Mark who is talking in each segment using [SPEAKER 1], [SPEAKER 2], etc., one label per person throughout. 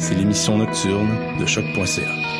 [SPEAKER 1] c'est l'émission nocturne de choc.ca.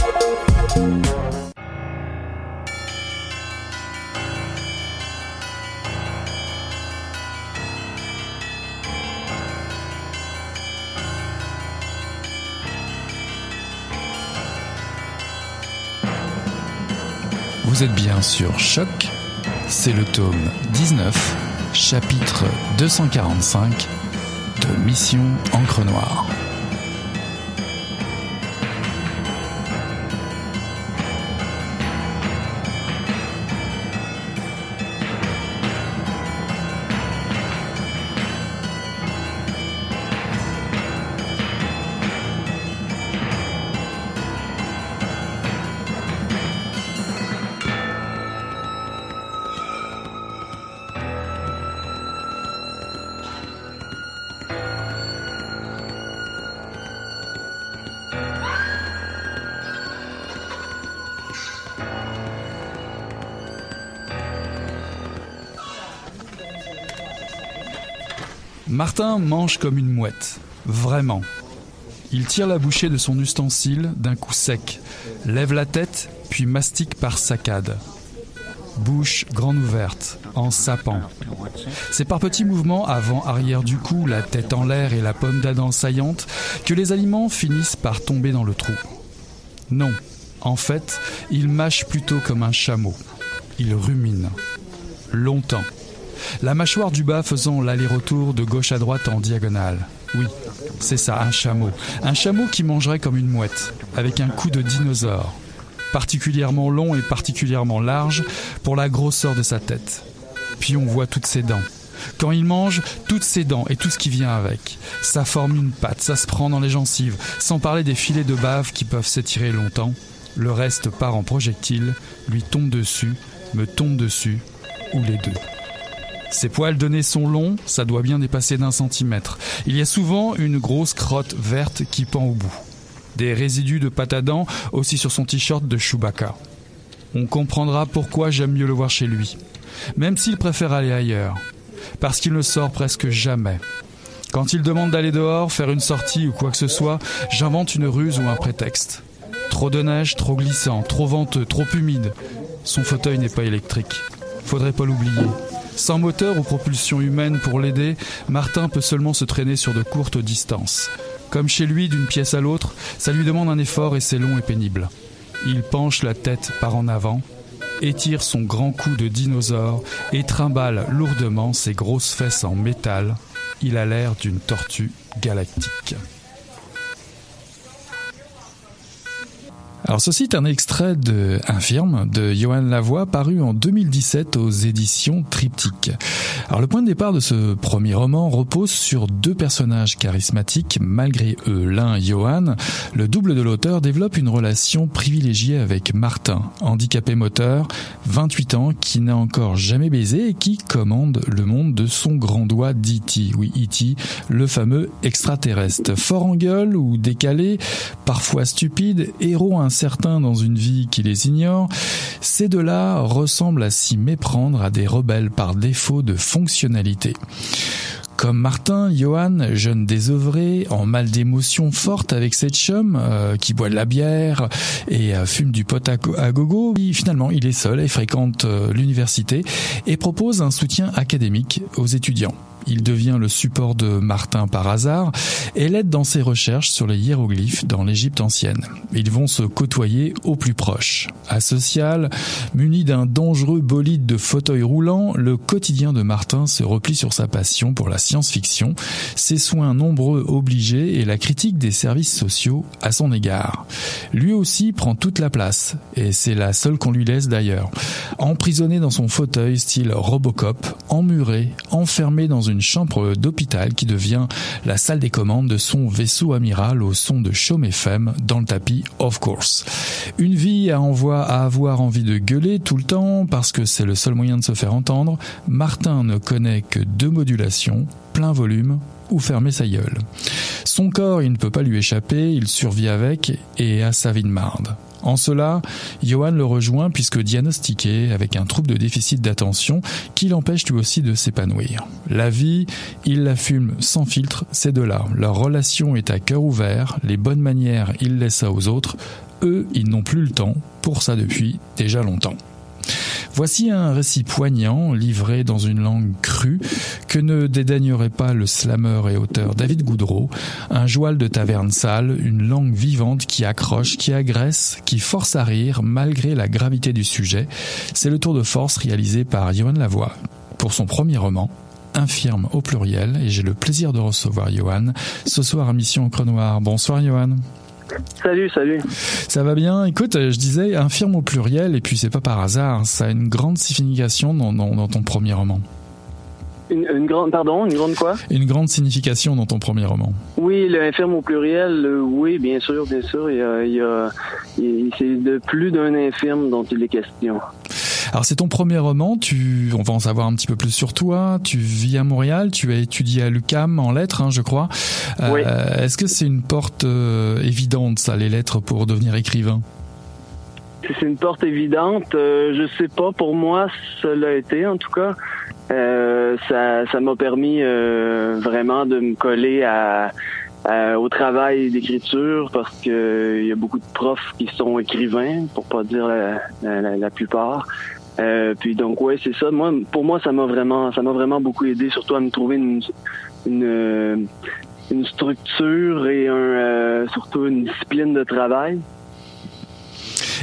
[SPEAKER 2] Vous êtes bien sur Choc, c'est le tome 19, chapitre 245 de Mission Encre Noire. Martin mange comme une mouette, vraiment. Il tire la bouchée de son ustensile d'un coup sec, lève la tête, puis mastique par saccade. Bouche grande ouverte, en sapant. C'est par petits mouvements avant-arrière du cou, la tête en l'air et la pomme d'Adam saillante, que les aliments finissent par tomber dans le trou. Non, en fait, il mâche plutôt comme un chameau. Il rumine. Longtemps. La mâchoire du bas faisant l'aller-retour de gauche à droite en diagonale. Oui, c'est ça, un chameau. Un chameau qui mangerait comme une mouette, avec un cou de dinosaure. Particulièrement long et particulièrement large pour la grosseur de sa tête. Puis on voit toutes ses dents. Quand il mange, toutes ses dents et tout ce qui vient avec. Ça forme une patte, ça se prend dans les gencives, sans parler des filets de bave qui peuvent s'étirer longtemps. Le reste part en projectile, lui tombe dessus, me tombe dessus, ou les deux. Ses poils de nez sont longs, ça doit bien dépasser d'un centimètre. Il y a souvent une grosse crotte verte qui pend au bout. Des résidus de pâte aussi sur son t-shirt de Chewbacca. On comprendra pourquoi j'aime mieux le voir chez lui, même s'il préfère aller ailleurs, parce qu'il ne sort presque jamais. Quand il demande d'aller dehors, faire une sortie ou quoi que ce soit, j'invente une ruse ou un prétexte. Trop de neige, trop glissant, trop venteux, trop humide. Son fauteuil n'est pas électrique. Faudrait pas l'oublier. Sans moteur ou propulsion humaine pour l'aider, Martin peut seulement se traîner sur de courtes distances. Comme chez lui, d'une pièce à l'autre, ça lui demande un effort et c'est long et pénible. Il penche la tête par en avant, étire son grand cou de dinosaure et trimballe lourdement ses grosses fesses en métal. Il a l'air d'une tortue galactique. Alors ceci est un extrait de Infirme de Johan Lavoie paru en 2017 aux éditions Triptyque. Alors le point de départ de ce premier roman repose sur deux personnages charismatiques malgré eux. L'un, Johan, le double de l'auteur, développe une relation privilégiée avec Martin, handicapé moteur, 28 ans, qui n'a encore jamais baisé et qui commande le monde de son grand doigt d'E.T. Oui, E.T., le fameux extraterrestre. Fort en gueule ou décalé, parfois stupide, héros incertain dans une vie qui les ignore, ces deux-là ressemblent à s'y méprendre à des rebelles par défaut de fonctionnalité. Comme Martin, Johan, jeune désœuvré, en mal d'émotions fortes avec cette chum, euh, qui boit de la bière et euh, fume du pot à, à gogo, finalement il est seul et fréquente euh, l'université et propose un soutien académique aux étudiants. Il devient le support de Martin par hasard et l'aide dans ses recherches sur les hiéroglyphes dans l'Égypte ancienne. Ils vont se côtoyer au plus proche. Asocial, muni d'un dangereux bolide de fauteuil roulant, le quotidien de Martin se replie sur sa passion pour la science-fiction, ses soins nombreux obligés et la critique des services sociaux à son égard. Lui aussi prend toute la place, et c'est la seule qu'on lui laisse d'ailleurs. Emprisonné dans son fauteuil style Robocop, emmuré, enfermé dans une chambre d'hôpital qui devient la salle des commandes de son vaisseau amiral au son de Chaume FM dans le tapis Of Course. Une vie à, envoi, à avoir envie de gueuler tout le temps parce que c'est le seul moyen de se faire entendre, Martin ne connaît que deux modulations, plein volume ou fermer sa gueule. Son corps, il ne peut pas lui échapper, il survit avec et a sa vie de marde. En cela, Johan le rejoint puisque diagnostiqué avec un trouble de déficit d'attention qui l'empêche lui aussi de s'épanouir. La vie, il la fume sans filtre, ces deux-là. Leur relation est à cœur ouvert, les bonnes manières, il laisse ça aux autres. Eux, ils n'ont plus le temps, pour ça depuis déjà longtemps. Voici un récit poignant, livré dans une langue crue, que ne dédaignerait pas le slammer et auteur David Goudreau, un joual de taverne sale, une langue vivante qui accroche, qui agresse, qui force à rire malgré la gravité du sujet. C'est le tour de force réalisé par Johan Lavoie pour son premier roman, infirme au pluriel, et j'ai le plaisir de recevoir Johan ce soir à Mission au Noir. Bonsoir Johan.
[SPEAKER 3] Salut, salut.
[SPEAKER 2] Ça va bien. Écoute, je disais infirme au pluriel, et puis c'est pas par hasard, ça a une grande signification dans, dans, dans ton premier roman.
[SPEAKER 3] Une, une, grande, pardon, une grande quoi?
[SPEAKER 2] Une grande signification dans ton premier roman.
[SPEAKER 3] Oui, l'infirme au pluriel, euh, oui, bien sûr, bien sûr. Il y a, il y a, il, c'est de plus d'un infirme dont il est question.
[SPEAKER 2] Alors c'est ton premier roman, tu, on va en savoir un petit peu plus sur toi. Tu vis à Montréal, tu as étudié à l'UCAM en lettres, hein, je crois.
[SPEAKER 3] Oui.
[SPEAKER 2] Euh, Est-ce que c'est une porte euh, évidente, ça, les lettres, pour devenir écrivain?
[SPEAKER 3] C'est une porte évidente. Euh, je sais pas, pour moi, ça l'a été en tout cas. Euh, ça, ça m'a permis euh, vraiment de me coller à, au travail d'écriture parce que il y a beaucoup de profs qui sont écrivains, pour pas dire la, la, la plupart. Euh, puis donc ouais c'est ça. Moi pour moi ça m'a vraiment ça m'a vraiment beaucoup aidé surtout à me trouver une une, une structure et un euh, surtout une discipline de travail.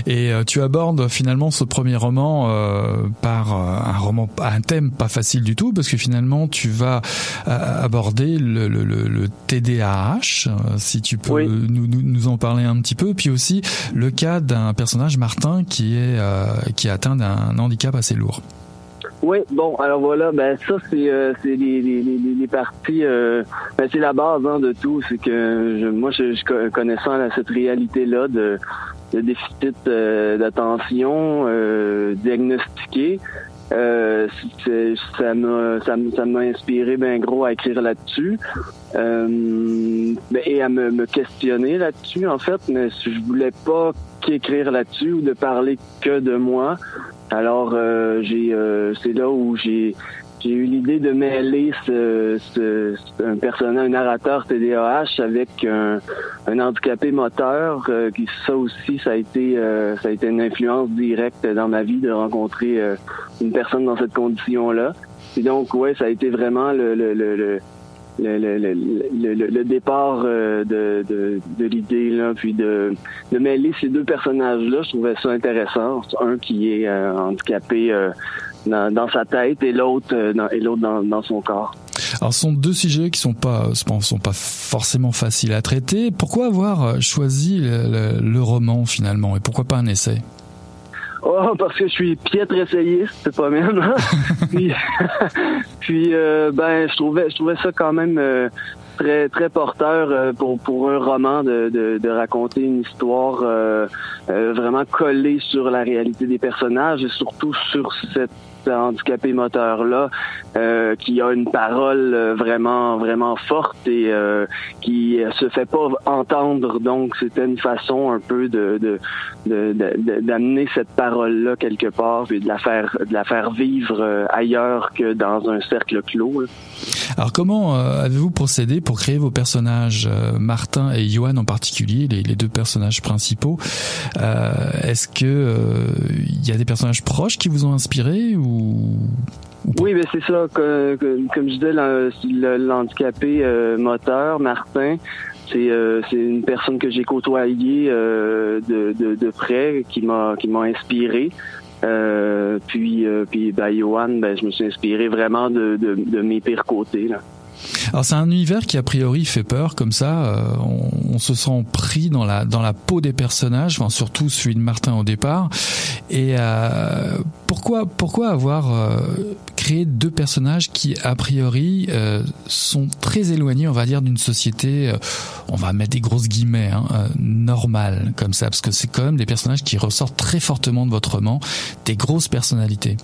[SPEAKER 2] Et euh, tu abordes finalement ce premier roman euh, par euh, un roman, un thème pas facile du tout, parce que finalement tu vas aborder le, le, le TDAH, si tu peux
[SPEAKER 3] oui.
[SPEAKER 2] nous, nous, nous, en parler un petit peu, puis aussi le cas d'un personnage Martin qui est qui est atteint d'un handicap assez lourd.
[SPEAKER 3] Oui, bon, alors voilà, ben ça c'est euh, c'est les, les, les, les parties, euh, ben c'est la base hein, de tout, c'est que je, moi je, je connaissant là, cette réalité là de, de déficit euh, d'attention euh, diagnostiqué, euh, ça m'a ça, m'a inspiré ben gros à écrire là-dessus. Euh, et à me, questionner là-dessus en fait. Mais je voulais pas qu'écrire là-dessus ou de parler que de moi alors j'ai c'est là où j'ai j'ai eu l'idée de mêler ce, un personnage, un narrateur TDAH avec un, handicapé moteur. Euh, ça aussi, ça a été euh, ça a été une influence directe dans ma vie de rencontrer euh, une personne dans cette condition-là. Et donc ouais, ça a été vraiment le départ de, l'idée puis de, mêler ces deux personnages là je trouvais ça intéressant un qui est handicapé dans, dans, sa tête et l'autre euh, et l'autre dans, dans, son corps
[SPEAKER 2] Alors, ce sont deux sujets qui sont pas, sont pas forcément faciles à traiter. Pourquoi avoir choisi le, roman finalement et pourquoi pas un essai?
[SPEAKER 3] Oh, parce que je suis piètre essayiste, c'est pas même. Hein? puis, puis euh, ben, je trouvais, je trouvais ça quand même euh, très très porteur euh, pour pour un roman de, de, de raconter une histoire vraiment collée sur la réalité des personnages et surtout sur cette handicapé moteur là euh, qui a une parole euh, vraiment vraiment forte et euh, qui se fait pas entendre donc c'était une façon un peu de d'amener de, cette parole là quelque part et de la faire de la faire vivre ailleurs que dans un cercle clos.
[SPEAKER 2] Alors comment avez-vous procédé pour créer vos personnages Martin et Johan en particulier les, les deux personnages principaux? Est-ce que il y a des personnages proches qui vous ont inspiré ou
[SPEAKER 3] oui, mais c'est ça. comme je disais, l'handicapé euh, moteur, Martin, euh, c'est une personne que j'ai côtoyée euh, de, près, qui m'a qui m'a inspiré. puis puis ben, Johan, ben, je me suis inspiré vraiment de, de, mes pires côtés. Là.
[SPEAKER 2] Alors c'est un univers qui a priori fait peur comme ça. Euh, on, se sent pris dans la dans la peau des personnages, enfin, surtout celui de Martin au départ. Et euh, pourquoi pourquoi avoir euh, créé deux personnages qui a priori sont très éloignés, on va dire, d'une société, on va mettre des grosses guillemets, hein, normale comme ça, parce que c'est quand même des personnages qui ressortent très fortement de votre roman, des grosses personnalités.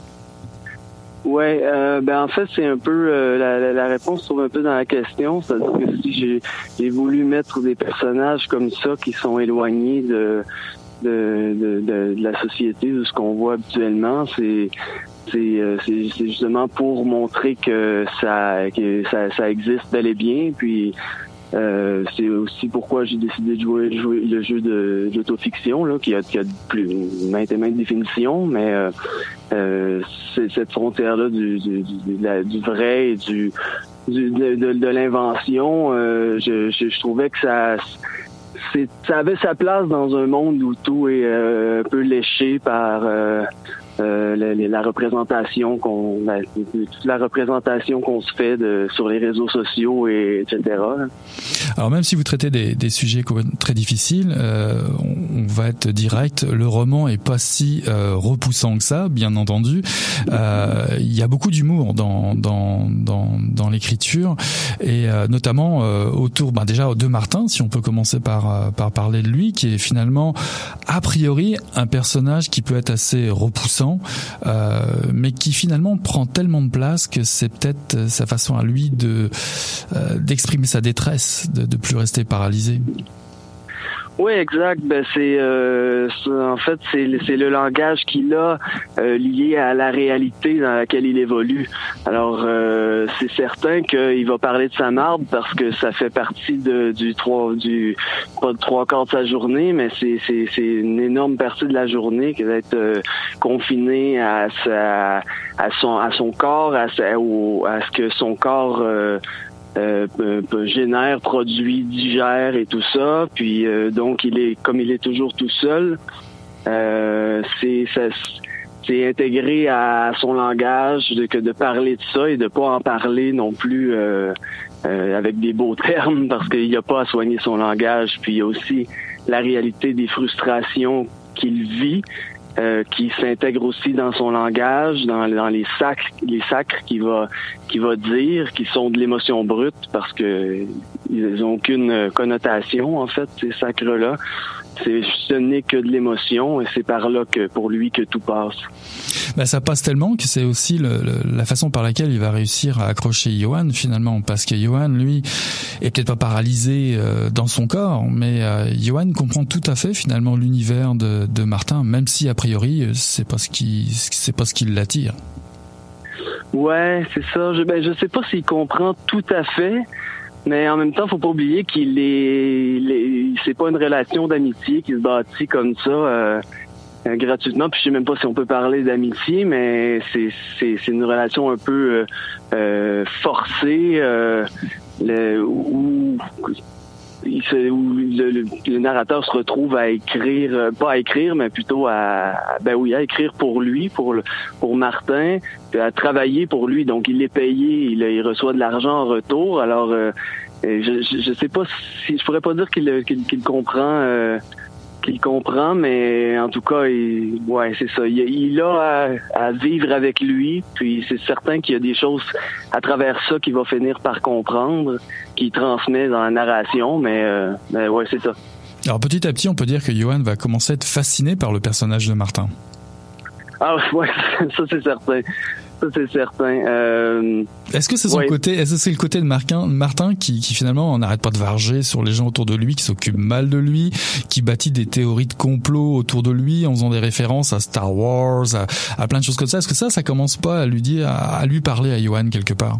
[SPEAKER 3] Ouais, euh, ben en fait c'est un peu euh, la, réponse se trouve un peu dans la question, c'est-à-dire que si j'ai, voulu mettre des personnages comme ça qui sont éloignés de la société, de ce qu'on voit habituellement, euh, c'est, c'est justement pour montrer que ça que ça, ça existe bel et bien, puis euh, c'est aussi pourquoi j'ai décidé de jouer, le jeu de l'autofiction, là, qui a, qui a plus maintes et maintes définitions, mais euh cette frontière-là du, vrai et du, de, l'invention, euh, je, trouvais que ça ça avait sa place dans un monde où tout est un peu léché par euh, la, la, représentation qu'on toute la représentation qu'on se fait de, sur les réseaux sociaux et etc.
[SPEAKER 2] Alors même si vous traitez des, des sujets très difficiles, euh, on, va être direct. Le roman est pas si euh, repoussant que ça, bien entendu. Euh, il y a beaucoup d'humour dans dans dans, dans l'écriture et euh, notamment autour, ben déjà de Martin, si on peut commencer par par parler de lui, qui est finalement a priori un personnage qui peut être assez repoussant euh, mais qui finalement prend tellement de place que c'est peut-être euh, sa façon à lui euh, d'exprimer sa détresse, de, de plus rester paralysé.
[SPEAKER 3] Oui, exact. Ben c'est euh, en fait c'est le langage qu'il a euh, lié à la réalité dans laquelle il évolue. Alors euh, c'est certain qu'il va parler de sa marde parce que ça fait partie de, du trois du pas de trois quarts de sa journée, mais c'est c'est une énorme partie de la journée qui va être euh, confinée à sa à son à son corps, à, à ce que son corps euh, génère, produit, digère et tout ça. Puis euh, donc il est comme il est toujours tout seul, euh, c'est intégré à son langage de, que de parler de ça et de pas en parler non plus avec des beaux termes parce qu'il n'y a pas à soigner son langage. Puis il y a aussi la réalité des frustrations qu'il vit euh, qui s'intègre aussi dans son langage, dans, les sacs, les sacres qu'il va, qu'il va dire, qui sont de l'émotion brute parce que ils ont aucune connotation en fait ces sacres-là. C'est ce n'est que de l'émotion et c'est par là que pour lui que tout passe.
[SPEAKER 2] Ben, ça passe tellement que c'est aussi le, la façon par laquelle il va réussir à accrocher Johan finalement parce que Johan lui est peut-être pas paralysé euh, dans son corps mais euh, Johan comprend tout à fait finalement l'univers de, de, Martin même si a priori c'est pas ce qui c'est pas ce qui l'attire.
[SPEAKER 3] Ouais, c'est ça. Je ben je sais pas s'il comprend tout à fait. Mais en même temps, faut pas oublier qu'il est, c'est pas une relation d'amitié qui se bâtit comme ça euh, euh, gratuitement. Puis je sais même pas si on peut parler d'amitié, mais c'est, c'est, une relation un peu euh, forcée, où où le, narrateur se retrouve à écrire, euh, pas à écrire, mais plutôt à, ben oui, à écrire pour lui, pour pour Martin, à travailler pour lui. Donc il est payé, il, reçoit de l'argent en retour. Alors euh, je, je, sais pas si je pourrais pas dire qu'il qu'il comprend. Euh, qu'il comprend, mais en tout cas, il, ouais, c'est ça. Il, a à, vivre avec lui, puis c'est certain qu'il y a des choses à travers ça qu'il va finir par comprendre, qu'il transmet dans la narration, mais, euh, mais ouais, c'est ça.
[SPEAKER 2] Alors petit à petit, on peut dire que Johan va commencer à être fasciné par le personnage de Martin.
[SPEAKER 3] Ah ouais, ça c'est certain c'est certain. Euh,
[SPEAKER 2] est-ce que c'est son côté, est-ce que c'est le côté de Martin, Martin qui, qui finalement n'arrête pas de varger sur les gens autour de lui, qui s'occupe mal de lui, qui bâtit des théories de complot autour de lui en faisant des références à Star Wars, à, plein de choses comme ça? Est-ce que ça, ça commence pas à lui dire, à, lui parler à Johan quelque part?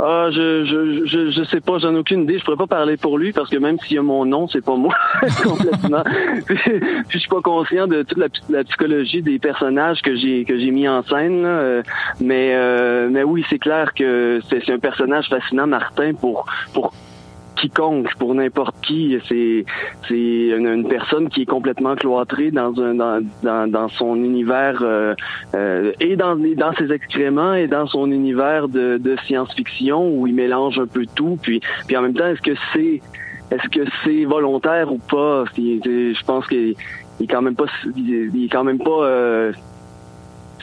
[SPEAKER 3] Ah, je, je, je, je sais pas, j'en ai aucune idée. Je pourrais pas parler pour lui parce que même s'il y a mon nom, c'est pas moi complètement. puis, je suis pas conscient de toute la, psychologie des personnages que j'ai que j'ai mis en scène. Euh, mais euh, mais oui, c'est clair que c'est un personnage fascinant, Martin, pour pour quiconque, pour n'importe qui. C'est c'est une, personne qui est complètement cloîtrée dans un dans, dans, dans son univers euh, euh, et dans dans ses excréments et dans son univers de, science-fiction où il mélange un peu tout. Puis puis en même temps, est-ce que c'est est-ce que c'est volontaire ou pas? Je pense qu'il est quand même pas il est quand même pas euh,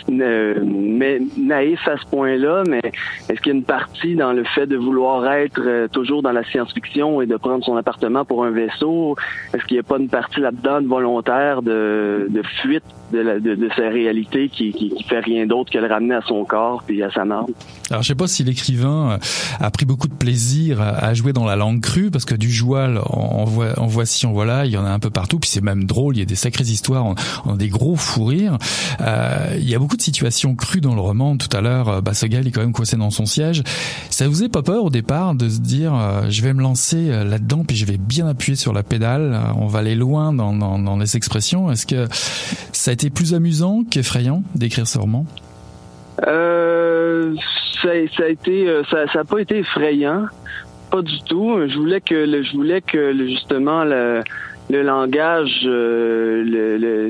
[SPEAKER 3] mais naïf à ce point-là, mais est-ce qu'il y a une partie dans le fait de vouloir être euh, toujours dans la science-fiction et de prendre son appartement pour un vaisseau? Est-ce qu'il n'y a pas une partie là-dedans de volontaire de, de fuite de, la, de, de, sa réalité qui, qui, qui fait rien d'autre que le ramener à son corps puis à sa marde.
[SPEAKER 2] Alors je sais pas si l'écrivain euh, a pris beaucoup de plaisir à jouer dans la langue crue parce que du joual en, voit, en voici en voilà il y en a un peu partout puis c'est même drôle il y a des sacrées histoires on, a des gros fous rires. Euh, il y a beaucoup de situations crues dans le roman. Tout à l'heure euh, il est quand même coincé dans son siège. Ça vous est pas peur au départ de se dire euh, je vais me lancer là-dedans puis je vais bien appuyer sur la pédale on va aller loin dans, dans, dans les expressions? Est-ce que ça été plus amusant qu'effrayant d'écrire ce roman?
[SPEAKER 3] Euh, ça, ça, a été, euh, ça, ça pas été effrayant, pas du tout. Je voulais que, je voulais que justement le, le langage, euh,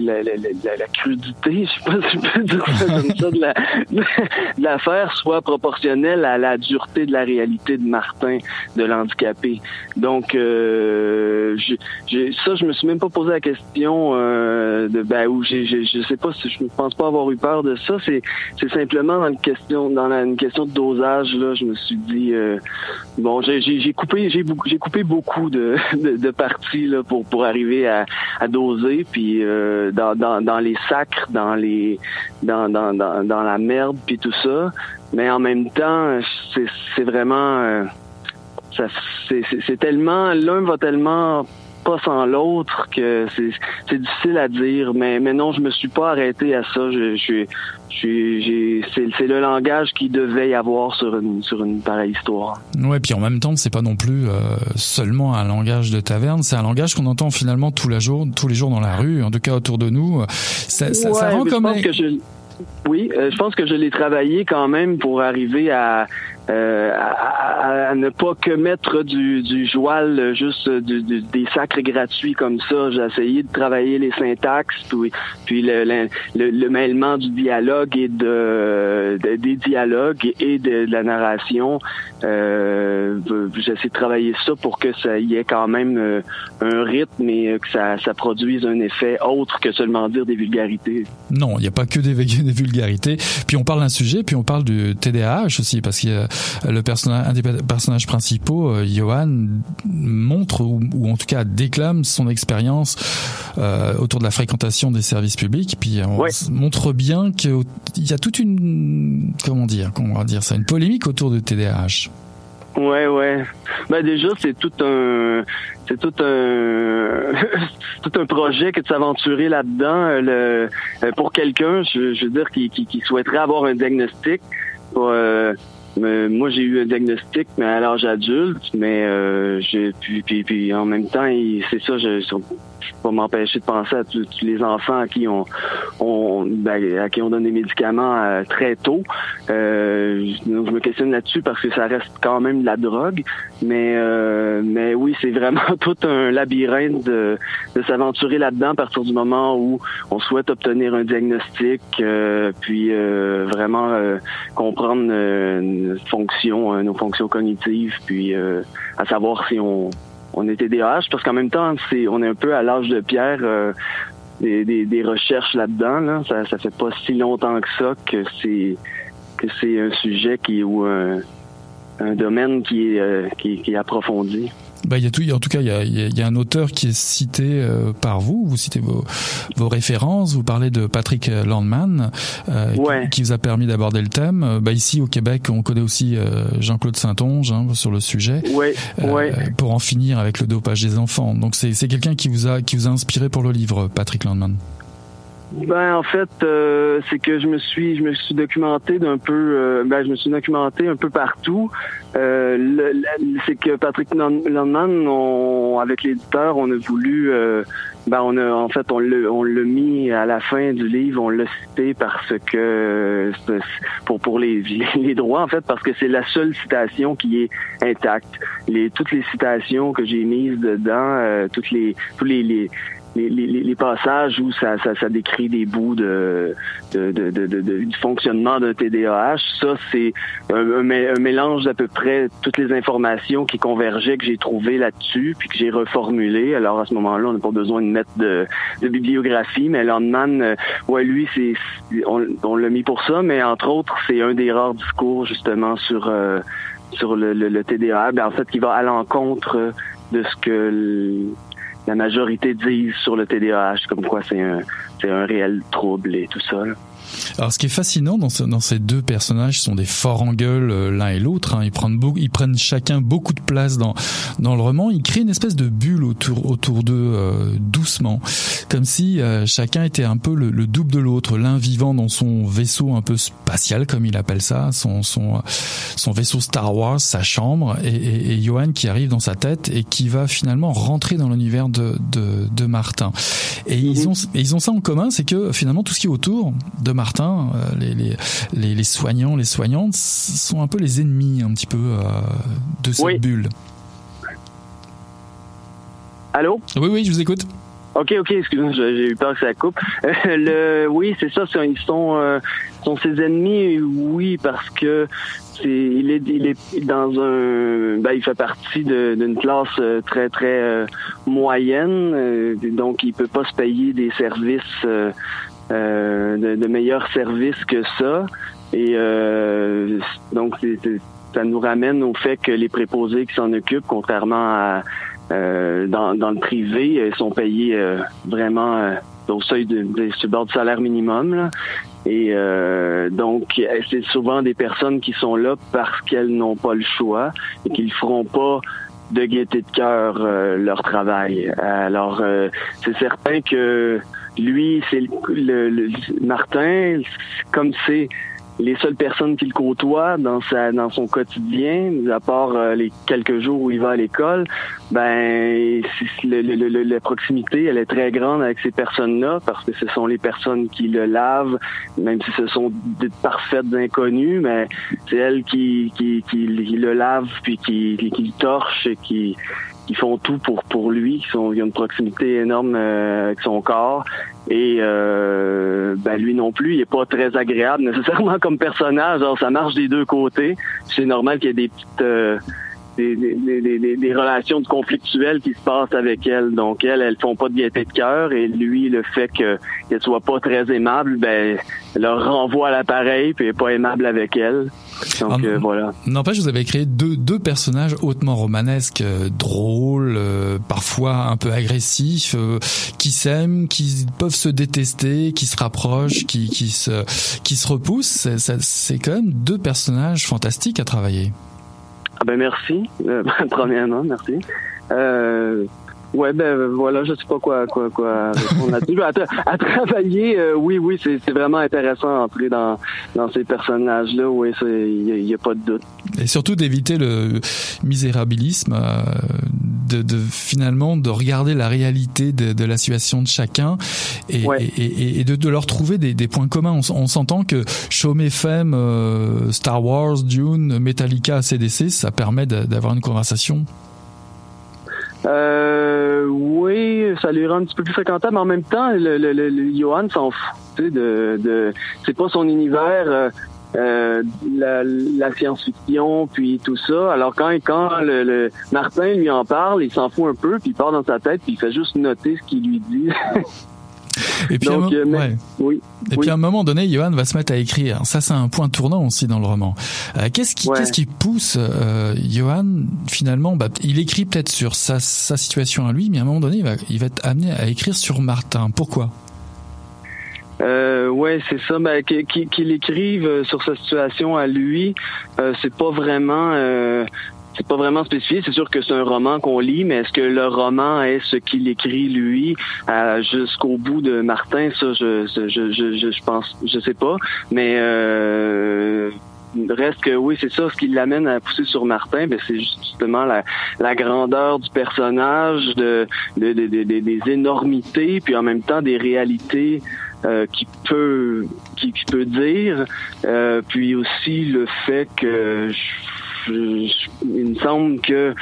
[SPEAKER 3] la, crudité, je sais pas si je peux dire ça comme ça, de l'affaire soit proportionnelle à la dureté de la réalité de Martin, de l'handicapé. Donc, euh, ça, je me suis même pas posé la question euh, de ben où je sais pas si je ne pense pas avoir eu peur de ça. C'est, simplement dans une question, dans une question de dosage là, je me suis dit euh, bon, j'ai, coupé, coupé beaucoup de parties là pour pour arriver à, doser, puis euh, dans, dans, les sacres, dans les dans la merde, puis tout ça. Mais en même temps, c'est vraiment euh, c'est tellement l'un va tellement pas sans l'autre que c'est difficile à dire mais mais non je me suis pas arrêté à ça je, je, c'est le langage qui devait y avoir sur une, sur une pareille histoire.
[SPEAKER 2] Ouais, puis en même temps, c'est pas non plus euh, seulement un langage de taverne, c'est un langage qu'on entend finalement tous les jours, tous les jours dans la rue, en tout cas autour de nous. Ça, ça, ça rend comme.
[SPEAKER 3] Oui, euh, je pense que je l'ai travaillé quand même pour arriver à euh, à, ne pas que mettre du, du joual, juste du, des sacres gratuits comme ça. J'ai essayé de travailler les syntaxes, puis, puis le, le, le, mêlement du dialogue et de, des dialogues et de, la narration. Euh, J'essaie de travailler ça pour que ça y ait quand même euh, un rythme et que ça, ça produise un effet autre que seulement dire des vulgarités.
[SPEAKER 2] Non, il n'y a pas que des, des vulgarités. Puis on parle d'un sujet, puis on parle du TDAH aussi, parce a le personnage, un des personnages principaux, euh, Johan, montre ou, en tout cas déclame son expérience euh, autour de la fréquentation des services publics. Puis on montre bien qu'il y a toute une comment dire, comment dire ça, une polémique autour de TDAH.
[SPEAKER 3] Ouais, ouais. Ben déjà, c'est tout un, c'est tout un, tout un projet que de s'aventurer là-dedans. Le, pour quelqu'un, je, veux dire, qui, souhaiterait avoir un diagnostic. Euh, moi j'ai eu un diagnostic mais à l'âge adulte, mais euh, puis, en même temps, c'est ça, je peux pas m'empêcher de penser à tous les enfants à qui on, ben, à qui on donne des médicaments euh, très tôt. Euh, je, me questionne là-dessus parce que ça reste quand même de la drogue, mais euh, mais oui, c'est vraiment tout un labyrinthe de, de s'aventurer là-dedans à partir du moment où on souhaite obtenir un diagnostic, puis vraiment comprendre euh, notre fonction, euh, nos fonctions cognitives, puis à savoir si on on est TDAH, parce qu'en même temps, c'est on est un peu à l'âge de pierre. euh, des, des, des recherches là-dedans, là. Ça, ça fait pas si longtemps que ça que c'est que c'est un sujet qui ou un, domaine qui euh, qui, qui est approfondi.
[SPEAKER 2] Bah, y a tout, y a- en tout cas, il y a, y a- un auteur qui est cité euh, par vous. Vous citez vos, vos références. Vous parlez de Patrick Landman, euh, qui-
[SPEAKER 3] Ouais.
[SPEAKER 2] qui, vous a permis d'aborder le thème. Bah, ici au Québec, on connaît aussi euh, Jean-Claude Saint-Onge hein, sur le sujet.
[SPEAKER 3] Oui,
[SPEAKER 2] euh,
[SPEAKER 3] ouais.
[SPEAKER 2] Pour en finir avec le dopage des enfants. Donc c'est c'est quelqu'un qui vous a qui vous a inspiré pour le livre, Patrick Landman.
[SPEAKER 3] Ben en fait, euh, c'est que je me suis je me suis documenté d'un peu euh, ben je me suis documenté un peu partout. Euh, c'est que Patrick Land- Landman, avec l'éditeur, on a voulu ben on a en fait on l'a on mis à la fin du livre, on l'a cité parce que pour pour les droits en fait parce que c'est la seule citation qui est intacte. Les toutes les citations que j'ai mises dedans, toutes les tous les les, passages où ça, décrit des bouts de, du fonctionnement d'un TDAH, ça c'est un, un mé- un mélange d'à peu près toutes les informations qui convergeaient que j'ai trouvées là-dessus, puis que j'ai reformulées. Alors à ce moment-là, on n'a pas besoin de mettre de, bibliographie, mais Landman, euh, ouais, lui, c'est on, l'a mis pour ça, mais entre autres, c'est un des rares discours justement sur euh, sur le, le, TDAH, ben, en fait, qui va à l'encontre de ce que la majorité disent sur le TDAH, comme quoi c'est un, un réel trouble et tout ça.
[SPEAKER 2] Alors, ce qui est fascinant dans, ce- dans ces deux personnages, sont des forts en gueule euh, l'un et l'autre. hein. Ils prennent beaucoup, ils prennent chacun beaucoup de place dans dans le roman. Ils créent une espèce de bulle autour autour d'eux euh, doucement, comme si euh, chacun était un peu le, le double de l'autre. L'un vivant dans son vaisseau un peu spatial, comme il appelle ça, son son son vaisseau Star Wars, sa chambre, et, et, et Johan qui arrive dans sa tête et qui va finalement rentrer dans l'univers de, de de Martin. Et ils ont et ils ont ça en commun, c'est que finalement tout ce qui est autour de Martin, euh, les, les, les, les soignants, les soignantes, sont un peu les ennemis un petit peu euh, de cette
[SPEAKER 3] Oui.
[SPEAKER 2] bulle.
[SPEAKER 3] Allô?
[SPEAKER 2] Oui, oui, je vous écoute.
[SPEAKER 3] Ok, ok, excuse-moi, j'ai eu peur que ça coupe. Euh, le, oui, c'est ça, c'est- ils sont, euh, sont ses ennemis, oui, parce que c'est, il est, il est dans un, ben, il fait partie d'une classe très très euh, moyenne, donc il peut pas se payer des services, de, de meilleurs services que ça, et euh, donc ça nous ramène au fait que les préposés qui s'en occupent, contrairement à euh, dans, dans le privé, euh, sont payés euh, vraiment euh, au seuil de, de le bord du salaire minimum. Et euh, donc, euh, c'est souvent des personnes qui sont là parce qu'elles n'ont pas le choix et qu'ils feront pas de gaieté de cœur euh, leur travail. Alors, euh, c'est certain que lui, c'est le, Martin, comme c'est les seules personnes qu'il côtoie dans sa dans son quotidien, à part euh, les quelques jours où il va à l'école, ben la proximité elle est très grande avec ces personnes-là parce que ce sont les personnes qui le lavent, même si ce sont des parfaites inconnus, mais c'est elles qui, qui le lavent puis qui, qui, qui le torchent et qui qui font tout pour pour lui, qui sont, a une proximité énorme euh, avec son corps et euh, ben lui non plus, il est pas très agréable nécessairement comme personnage. Alors ça marche des deux côtés. C'est normal qu'il y ait des petites euh, des, des, des, des, relations conflictuelles qui se passent avec elle. Donc elles, elles font pas de gaieté de cœur et lui, le fait que qu'elle soit pas très aimable, ben leur renvoie à l'appareil puis est pas aimable avec elle. Donc
[SPEAKER 2] Ah,
[SPEAKER 3] euh, voilà.
[SPEAKER 2] N'empêche, vous avez créé deux, deux personnages hautement romanesques, euh, drôles, euh, parfois un peu agressifs, euh, qui s'aiment, qui peuvent se détester, qui se rapprochent, qui, qui se, qui se repoussent. C'est quand même deux personnages fantastiques à travailler.
[SPEAKER 3] Ah ben merci. Euh, premièrement, merci. Euh, Ouais, ben voilà, je sais pas quoi quoi quoi on a dit. À, travailler, euh, oui, oui, c'est vraiment intéressant d'entrer dans dans ces personnages-là. Oui, il y, a pas de doute.
[SPEAKER 2] Et surtout d'éviter le misérabilisme, euh, de, de, finalement de regarder la réalité de, de la situation de chacun et, et, et, de, de, leur trouver des, des points communs. On, on s'entend que Chaume FM, euh, Star Wars, Dune, Metallica, CDC, ça permet d'avoir une conversation
[SPEAKER 3] euh, oui, ça lui rend un petit peu plus fréquentable, mais en même temps, le, le, le, Johan s'en fout. De, de, c'est pas son univers. Euh, euh, la, la science-fiction, puis tout ça. Alors quand quand le, Martin lui en parle, il s'en fout un peu, puis il part dans sa tête, puis il fait juste noter ce qu'il lui dit.
[SPEAKER 2] Et puis, Donc, à, un... Oui, Et puis à un moment donné, Johan va se mettre à écrire. Ça, c'est un point tournant aussi dans le roman. Euh, qu'est-ce qui, qu'est-ce qui pousse euh, Johan finalement bah, Il écrit peut-être sur sa, sa situation à lui, mais à un moment donné, il va, il va être amené à écrire sur Martin. Pourquoi?
[SPEAKER 3] Euh, ouais, c'est ça. Ben, qu'il écrive sur sa situation à lui, euh, c'est pas vraiment euh, c'est pas vraiment spécifié. C'est sûr que c'est un roman qu'on lit, mais est-ce que le roman est ce qu'il écrit lui jusqu'au bout de Martin? Ça, je, je, je, je, pense, je sais pas. Mais euh, reste que oui, c'est ça ce qui l'amène à pousser sur Martin, ben c'est justement la, la, grandeur du personnage, de, des énormités, puis en même temps des réalités euh, qui peut qui, peut dire, euh, puis aussi le fait que il me semble que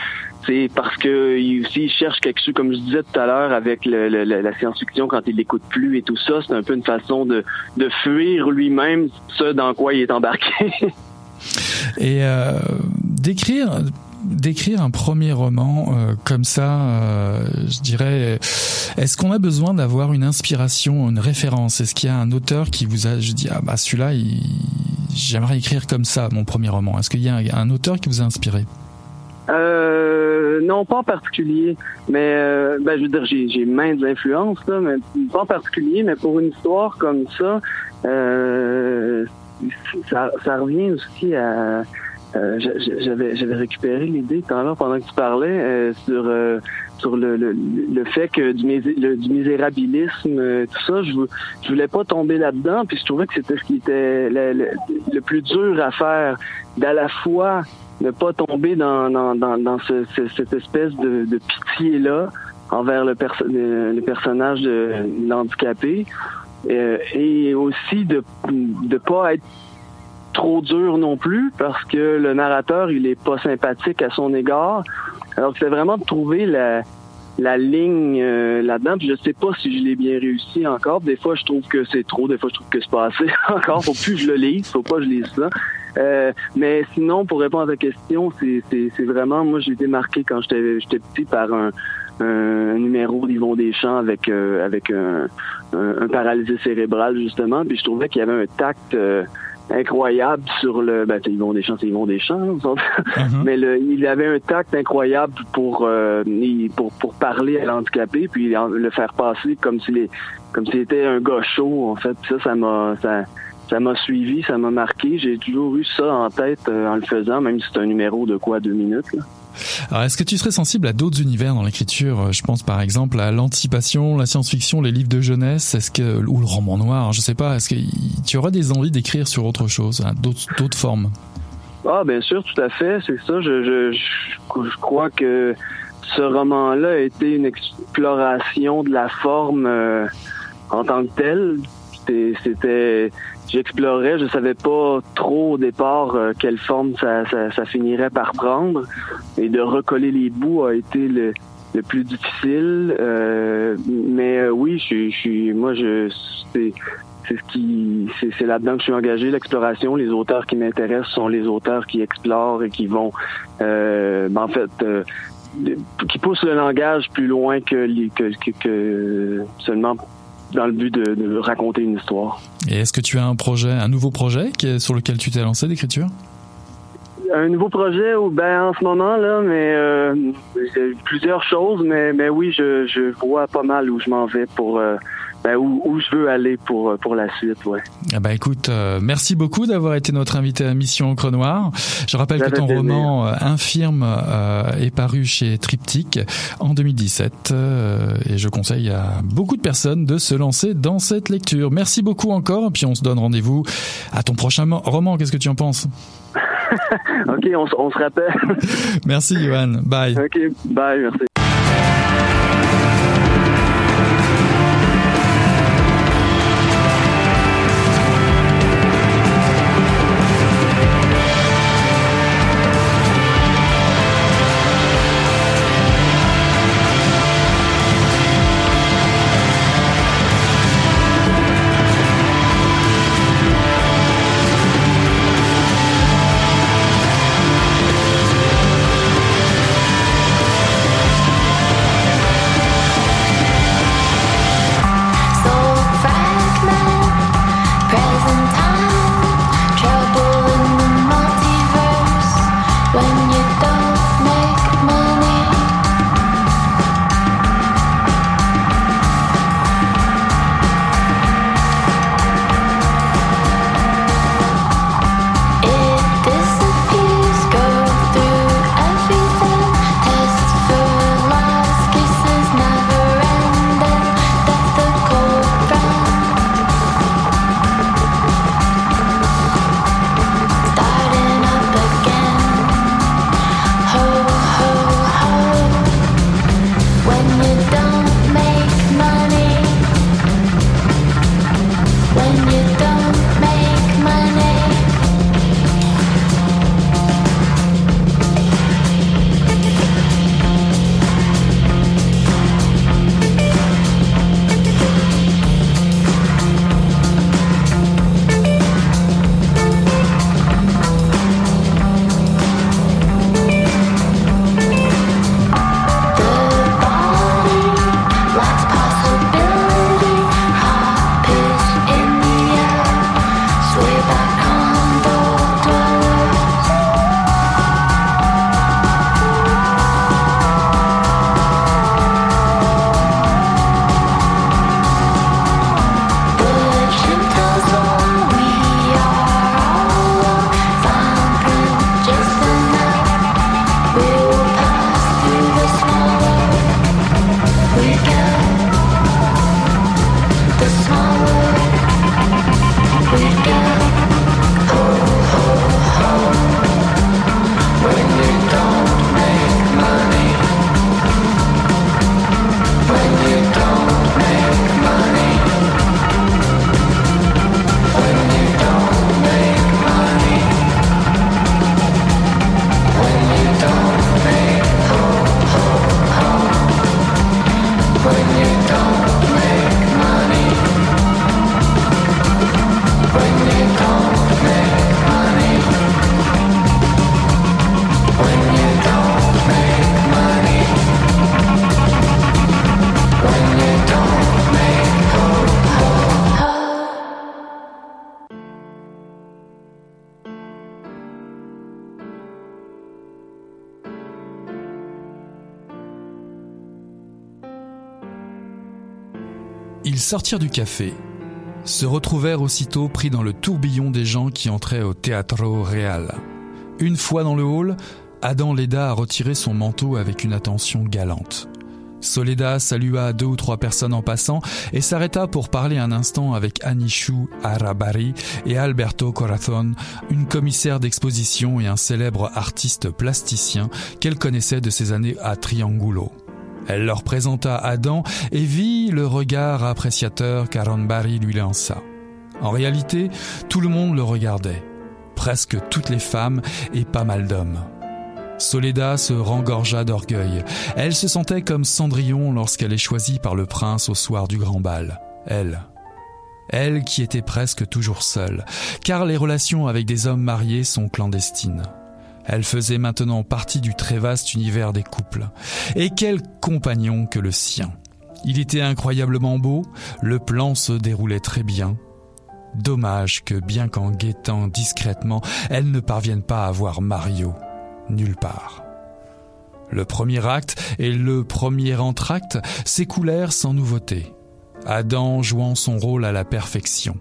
[SPEAKER 3] c'est parce que aussi, il cherche quelque chose, comme je disais tout à l'heure, avec le, la science-fiction quand il l'écoute plus et tout ça, c'est un peu une façon de, de fuir lui-même ce dans quoi il est embarqué.
[SPEAKER 2] et euh, d'écrire d'écrire un premier roman euh, comme ça, euh, je dirais, est-ce qu'on a besoin d'avoir une inspiration, une référence? Est-ce qu'il y a un auteur qui vous a, je dis, ah bah celui-là, j'aimerais écrire comme ça mon premier roman. Est-ce qu'il y a un, auteur qui vous a inspiré?
[SPEAKER 3] Euh, non, pas en particulier, mais euh, ben, je veux dire, j'ai, j'ai maintes influences, là, mais pas en particulier, mais pour une histoire comme ça, euh, ça, ça revient aussi à, euh, j'avais récupéré l'idée l'heure pendant que tu parlais euh, sur euh, sur le, le, le, fait que du, du misérabilisme tout ça. Je je voulais pas tomber là-dedans puis je trouvais que c'était ce qui était le, le, plus dur à faire d'à la fois ne pas tomber dans dans dans, dans ce, cette espèce de, de pitié là envers le, perso le, personnage de l'handicapé et aussi de de pas être trop dur non plus parce que le narrateur, il est pas sympathique à son égard. Alors c'est vraiment de trouver la, la ligne euh, là-dedans. Puis je sais pas si je l'ai bien réussi encore. Des fois, je trouve que c'est trop. Des fois, je trouve que c'est pas assez encore. Faut plus que je le lise. Faut pas que je lise ça. Euh, mais sinon, pour répondre à ta question, c'est vraiment, moi, j'ai été marqué quand j'étais petit par un, un numéro d'Yvon Deschamps avec euh, avec un, un, paralysé cérébral justement puis je trouvais qu'il y avait un tact incroyable sur le ben ils vont des champs c'est ils vont des champs uh-huh. mais le, il avait un tact incroyable pour euh, pour pour parler à l'handicapé puis le faire passer comme s'il est comme s'il était un gars chaud en fait ça ça m'a ça ça m'a suivi ça m'a marqué j'ai toujours eu ça en tête euh, en le faisant même si c'est un numéro de quoi deux minutes là.
[SPEAKER 2] Alors, est-ce que tu serais sensible à d'autres univers dans l'écriture? Je pense par exemple à l'anticipation, la science-fiction, les livres de jeunesse, est-ce que ou le roman noir, je sais pas. Est-ce que tu aurais des envies d'écrire sur autre chose, hein, d'autres d'autres formes?
[SPEAKER 3] Ah, bien sûr, tout à fait. C'est ça. Je, je, je, crois que ce roman-là a été une exploration de la forme euh, en tant que telle. C'était j'explorais, je savais pas trop au départ euh, quelle forme ça, finirait par prendre. Et de recoller les bouts a été le, plus difficile. Euh, mais euh, oui, je, suis, moi, je c'est là-dedans que je suis engagé l'exploration les auteurs qui m'intéressent sont les auteurs qui explorent et qui vont en fait qui poussent le langage plus loin que seulement dans le but de, raconter une histoire.
[SPEAKER 2] Et est-ce que tu as un projet, un nouveau projet sur lequel tu t'es lancé d'écriture?
[SPEAKER 4] Un nouveau projet, ou ben en ce moment là, mais euh, plusieurs choses, mais mais oui, je, je vois pas mal où je m'en vais pour euh, ben, où, où, je veux aller pour pour la suite, ouais.
[SPEAKER 2] Ah bah écoute, euh, merci beaucoup d'avoir été notre invité à Mission Encre Noire. Je rappelle que ton roman euh, Infirme euh, est paru chez Triptyque en 2017 et je conseille à beaucoup de personnes de se lancer dans cette lecture. Merci beaucoup encore, puis on se donne rendez-vous à ton prochain roman. Qu'est-ce que tu en penses?
[SPEAKER 4] Ok, on, on se rappelle.
[SPEAKER 2] merci Johan. Bye.
[SPEAKER 4] Ok, bye, merci.
[SPEAKER 2] Ils sortirent du café, se retrouvèrent aussitôt pris dans le tourbillon des gens qui entraient au Teatro Real. Une fois dans le hall, Adam l'aida à retirer son manteau avec une attention galante. Soledad salua deux ou trois personnes en passant et s'arrêta pour parler un instant avec Anishu Arabari et Alberto Corazon, une commissaire d'exposition et un célèbre artiste plasticien qu'elle connaissait de ses années à Triangulo. Elle leur présenta Adam et vit le regard appréciateur qu'Aranbari lui lança. En réalité, tout le monde le regardait. Presque toutes les femmes et pas mal d'hommes. Soledad se rengorgea d'orgueil. Elle se sentait comme Cendrillon lorsqu'elle est choisie par le prince au soir du grand bal. Elle. Elle qui était presque toujours seule, car les relations avec des hommes mariés sont clandestines. Elle faisait maintenant partie du très vaste univers des couples. Et quel compagnon que le sien. Il était incroyablement beau, le plan se déroulait très bien. Dommage que bien qu'en guettant discrètement, elle ne parvienne pas à voir Mario nulle part. Le premier acte et le premier entracte s'écoulèrent sans nouveauté, Adam jouant son rôle à la perfection.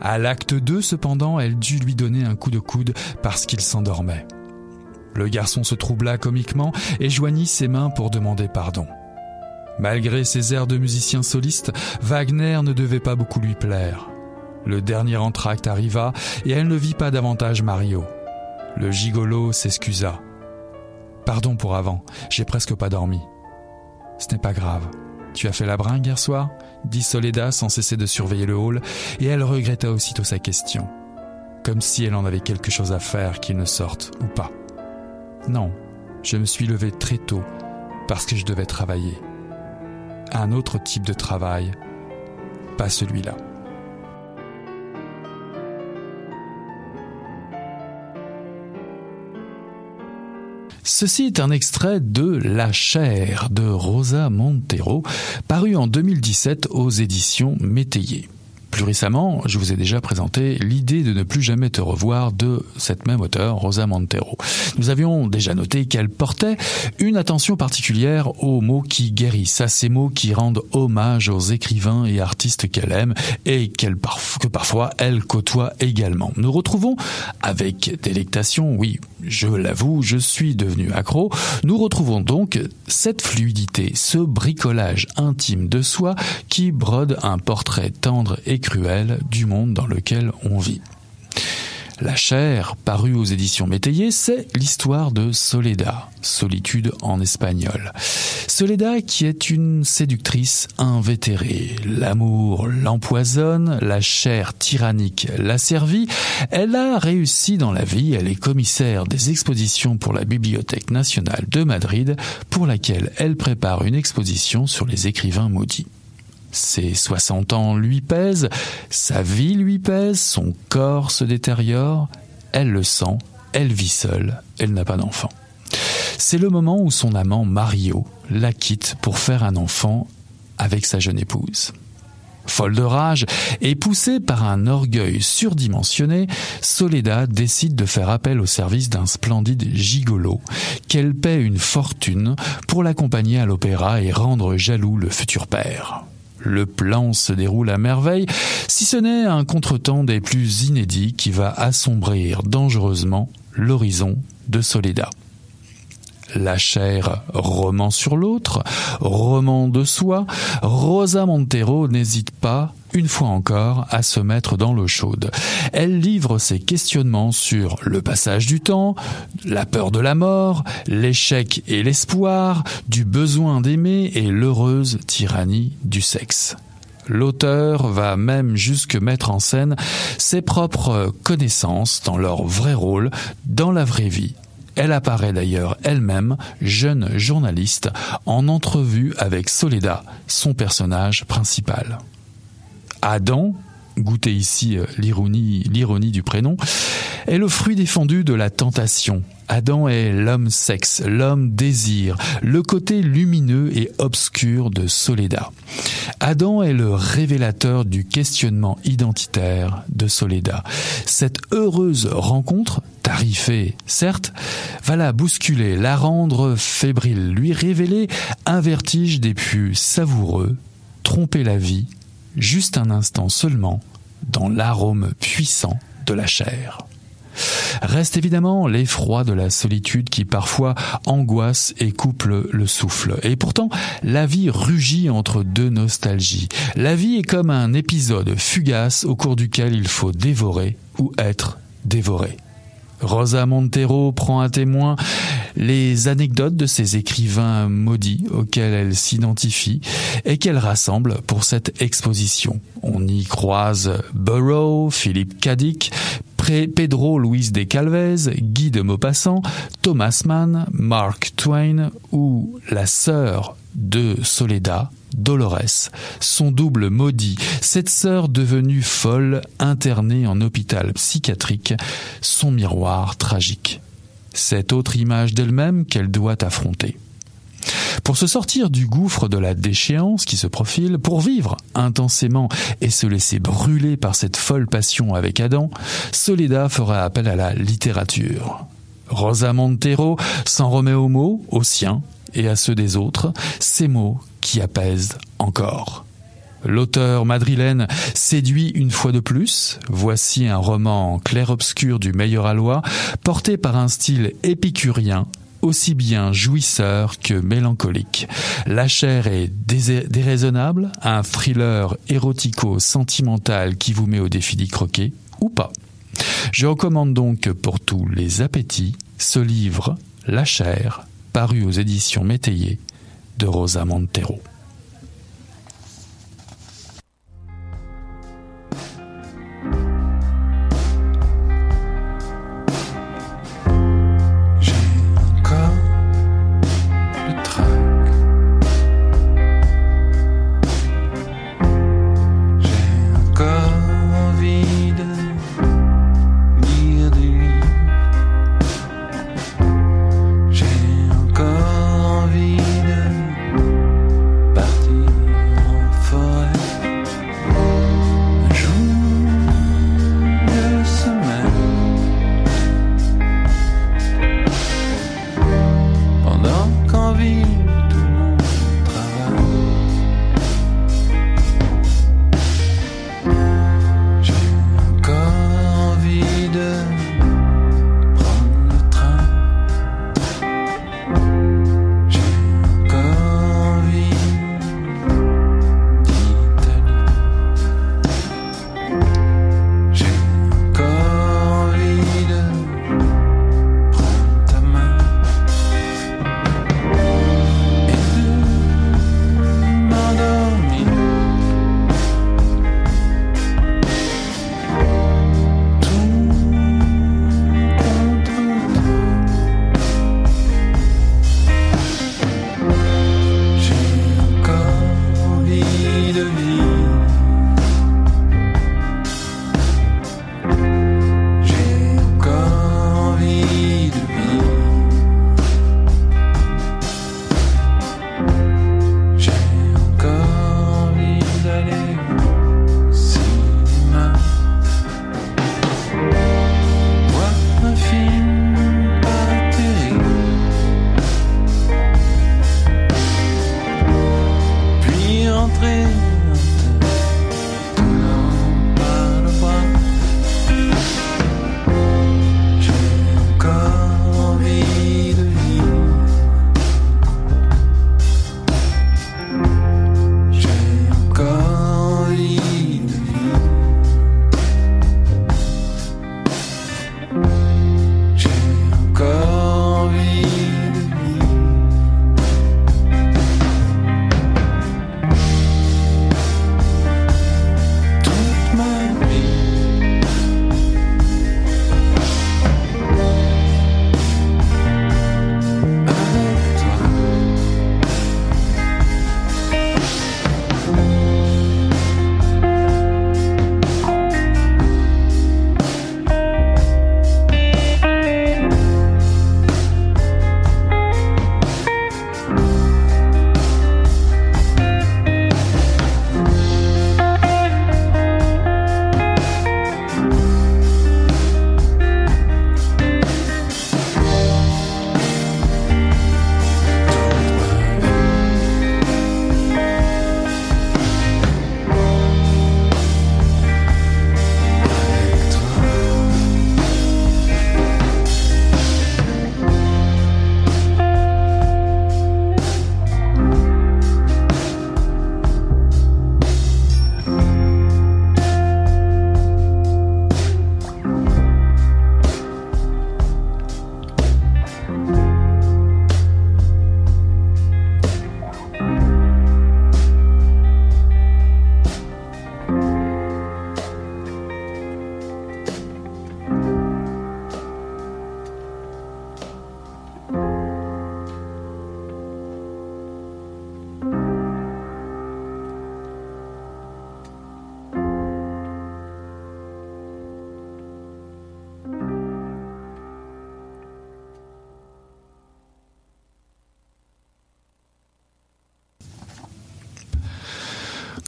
[SPEAKER 2] À l'acte 2, cependant, elle dut lui donner un coup de coude parce qu'il s'endormait. Le garçon se troubla comiquement et joignit ses mains pour demander pardon. Malgré ses airs de musicien soliste, Wagner ne devait pas beaucoup lui plaire. Le dernier entracte arriva et elle ne vit pas davantage Mario. Le gigolo s'excusa. Pardon pour avant, j'ai presque pas dormi. Ce n'est pas grave. Tu as fait la bringue hier soir? Dit Soledad sans cesser de surveiller le hall, et elle regretta aussitôt sa question. Comme si elle en avait quelque chose à faire qu'il ne sorte ou pas. Non, je me suis levé très tôt parce que je devais travailler. Un autre type de travail, pas celui-là. Ceci est un extrait de La chair de Rosa Montero, paru en 2017 aux éditions Métayer. Plus récemment, je vous ai déjà présenté l'idée de ne plus jamais te revoir de cette même auteure, Rosa Montero. Nous avions déjà noté qu'elle portait une attention particulière aux mots qui guérissent, à ces mots qui rendent hommage aux écrivains et artistes qu'elle aime et que parfois elle côtoie également. Nous retrouvons avec délectation, oui, je l'avoue, je suis devenu accro, nous retrouvons donc cette fluidité, ce bricolage intime de soi qui brode un portrait tendre et cruel du monde dans lequel on vit. La chair, parue aux éditions Métayer, c'est l'histoire de Soledad, solitude en espagnol. Soledad qui est une séductrice invétérée. L'amour l'empoisonne, la chair tyrannique l'a servie. Elle a réussi dans la vie, elle est commissaire des expositions pour la Bibliothèque nationale de Madrid, pour laquelle elle prépare une exposition sur les écrivains maudits. Ses 60 ans lui pèsent, sa vie lui pèse, son corps se détériore, elle le sent, elle vit seule, elle n'a pas d'enfant. C'est le moment où son amant Mario la quitte pour faire un enfant avec sa jeune épouse. Folle de rage et poussée par un orgueil surdimensionné, Soledad décide de faire appel au service d'un splendide gigolo qu'elle paie une fortune pour l'accompagner à l'opéra et rendre jaloux le futur père. Le plan se déroule à merveille, si ce n'est un contretemps des plus inédits qui va assombrir dangereusement l'horizon de Soledad. La chair, roman sur l'autre, roman de soi, Rosa Montero n'hésite pas, une fois encore, à se mettre dans l'eau chaude. Elle livre ses questionnements sur le passage du temps, la peur de la mort, l'échec et l'espoir, du besoin d'aimer et l'heureuse tyrannie du sexe. L'auteur va même jusque mettre en scène ses propres connaissances dans leur vrai rôle, dans la vraie vie, elle apparaît d'ailleurs elle-même, jeune journaliste, en entrevue avec Soledad, son personnage principal. Adam, goûtez ici euh, l'ironie, l'ironie du prénom, est le fruit défendu de la tentation. Adam est l'homme sexe, l'homme désir, le côté lumineux et obscur de Soledad. Adam est le révélateur du questionnement identitaire de Soledad. Cette heureuse rencontre, tarifée certes, va la bousculer, la rendre fébrile, lui révéler un vertige des plus savoureux, tromper la vie, juste un instant seulement, dans l'arôme puissant de la chair. Reste évidemment l'effroi de la solitude qui parfois angoisse et couple le souffle. Et pourtant, la vie rugit entre deux nostalgies. La vie est comme un épisode fugace au cours duquel il faut dévorer ou être dévoré. Rosa Montero prend à témoin les anecdotes de ces écrivains maudits auxquels elle s'identifie et qu'elle rassemble pour cette exposition. On y croise Burrow, Philippe Cadic, Pedro Luis de Calvez, Guy de Maupassant, Thomas Mann, Mark Twain ou la sœur de Soledad, Dolores, son double maudit, cette sœur devenue folle, internée en hôpital psychiatrique, son miroir tragique. Cette autre image d'elle-même qu'elle doit affronter. Pour se sortir du gouffre de la déchéance qui se profile, pour vivre intensément et se laisser brûler par cette folle passion avec Adam, Soledad fera appel à la littérature. Rosa Montero s'en remet aux mots, aux siens et à ceux des autres, ces mots qui apaisent encore. L'auteur madrilène séduit une fois de plus. Voici un roman clair-obscur du meilleur aloi, porté par un style épicurien, aussi bien jouisseur que mélancolique. La chair est déraisonnable, un thriller érotico-sentimental qui vous met au défi d'y croquer, ou pas. Je recommande donc pour tous les appétits ce livre, La chair, paru aux éditions Métayer de Rosa Montero.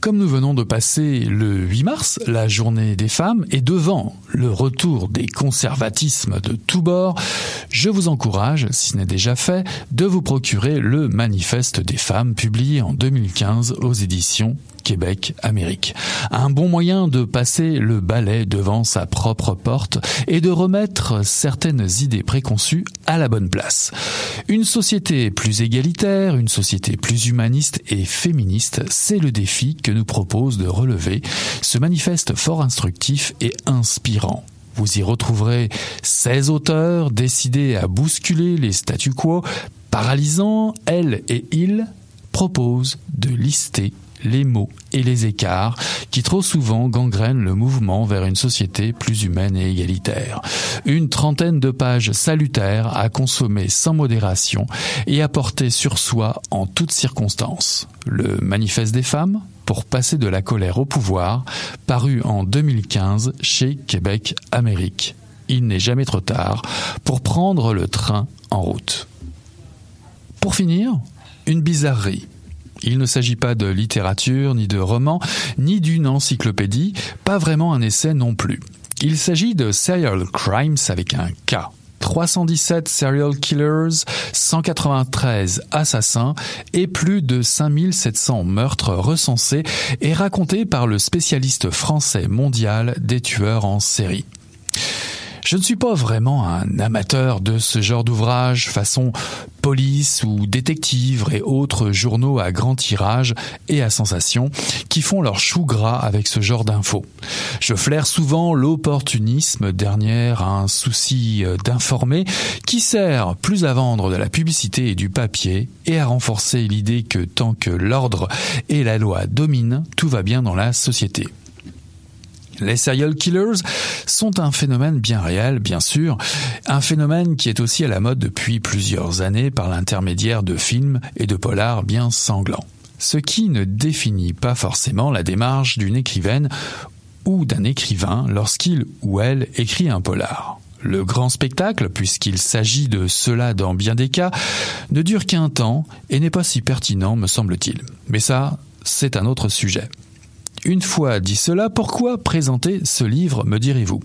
[SPEAKER 2] Comme nous venons de passer le 8 mars, la journée des femmes, et devant le retour des conservatismes de tous bords, je vous encourage, si ce n'est déjà fait, de vous procurer le Manifeste des femmes publié en 2015 aux éditions Québec-Amérique. Un bon moyen de passer le balai devant sa propre porte et de remettre certaines idées préconçues à la bonne place. Une société plus égalitaire, une société plus humaniste et féministe, c'est le défi que nous propose de relever ce manifeste fort instructif et inspirant. Vous y retrouverez 16 auteurs décidés à bousculer les statu quo, paralysant, elles et ils proposent de lister les mots et les écarts qui trop souvent gangrènent le mouvement vers une société plus humaine et égalitaire. Une trentaine de pages salutaires à consommer sans modération et à porter sur soi en toutes circonstances. Le Manifeste des femmes pour passer de la colère au pouvoir, paru en 2015 chez Québec Amérique. Il n'est jamais trop tard pour prendre le train en route. Pour finir, une bizarrerie. Il ne s'agit pas de littérature, ni de roman, ni d'une encyclopédie, pas vraiment un essai non plus. Il s'agit de Serial Crimes avec un K. 317 serial killers, 193 assassins et plus de 5700 meurtres recensés et racontés par le spécialiste français mondial des tueurs en série. Je ne suis pas vraiment un amateur de ce genre d'ouvrage façon police ou détective et autres journaux à grand tirage et à sensation qui font leur chou gras avec ce genre d'infos. Je flaire souvent l'opportunisme dernière un souci euh, d'informer qui sert plus à vendre de la publicité et du papier et à renforcer l'idée que tant que l'ordre et la loi dominent, tout va bien dans la société. Les serial killers sont un phénomène bien réel, bien sûr, un phénomène qui est aussi à la mode depuis plusieurs années par l'intermédiaire de films et de polars bien sanglants. Ce qui ne définit pas forcément la démarche d'une écrivaine ou d'un écrivain lorsqu'il ou elle écrit un polar. Le grand spectacle, puisqu'il s'agit de cela dans bien des cas, ne dure qu'un temps et n'est pas si pertinent, me semble-t-il. Mais ça, c'est un autre sujet. Une fois dit cela, pourquoi présenter ce livre, me direz-vous?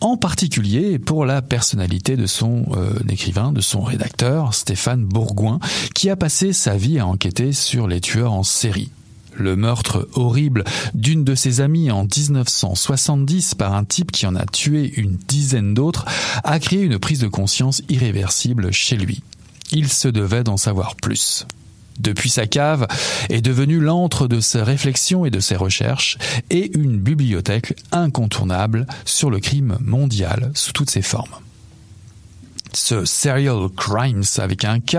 [SPEAKER 2] En particulier pour la personnalité de son euh, écrivain, de son rédacteur, Stéphane Bourgoin, qui a passé sa vie à enquêter sur les tueurs en série. Le meurtre horrible d'une de ses amies en 1970 par un type qui en a tué une dizaine d'autres a créé une prise de conscience irréversible chez lui. Il se devait d'en savoir plus depuis sa cave, est devenu l'antre de ses réflexions et de ses recherches, et une bibliothèque incontournable sur le crime mondial sous toutes ses formes. Ce serial crimes avec un K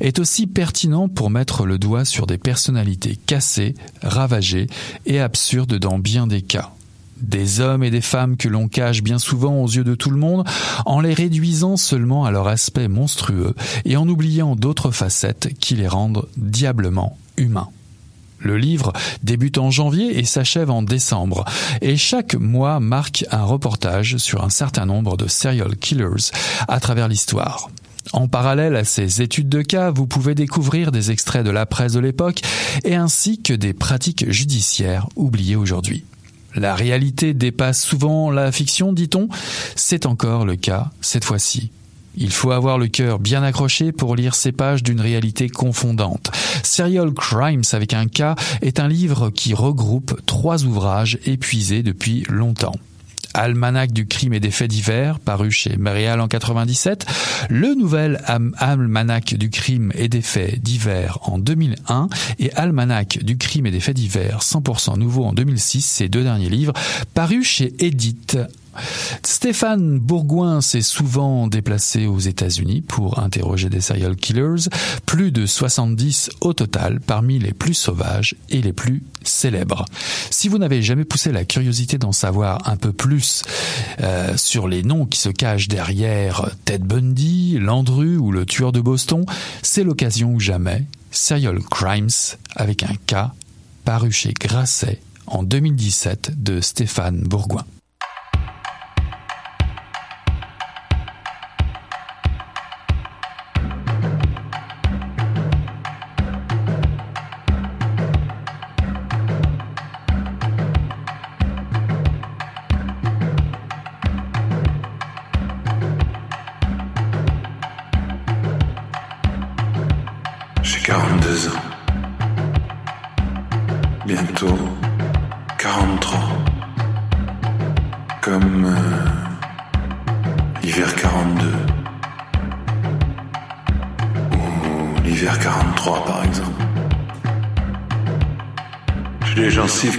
[SPEAKER 2] est aussi pertinent pour mettre le doigt sur des personnalités cassées, ravagées et absurdes dans bien des cas des hommes et des femmes que l'on cache bien souvent aux yeux de tout le monde, en les réduisant seulement à leur aspect monstrueux et en oubliant d'autres facettes qui les rendent diablement humains. Le livre débute en janvier et s'achève en décembre, et chaque mois marque un reportage sur un certain nombre de serial killers à travers l'histoire. En parallèle à ces études de cas, vous pouvez découvrir des extraits de la presse de l'époque et ainsi que des pratiques judiciaires oubliées aujourd'hui. La réalité dépasse souvent la fiction, dit-on. C'est encore le cas cette fois-ci. Il faut avoir le cœur bien accroché pour lire ces pages d'une réalité confondante. Serial Crimes avec un K est un livre qui regroupe trois ouvrages épuisés depuis longtemps. Almanach du crime et des faits divers, paru chez Marial en 97, le nouvel Almanach du crime et des faits divers en 2001 et Almanach du crime et des faits divers 100% nouveau en 2006, ces deux derniers livres, parus chez Edith Stéphane Bourgoin s'est souvent déplacé aux États-Unis pour interroger des serial killers, plus de 70 au total parmi les plus sauvages et les plus célèbres. Si vous n'avez jamais poussé la curiosité d'en savoir un peu plus euh, sur les noms qui se cachent derrière Ted Bundy, Landru ou le tueur de Boston, c'est l'occasion ou jamais. Serial Crimes avec un K paru chez Grasset en 2017 de Stéphane Bourgoin.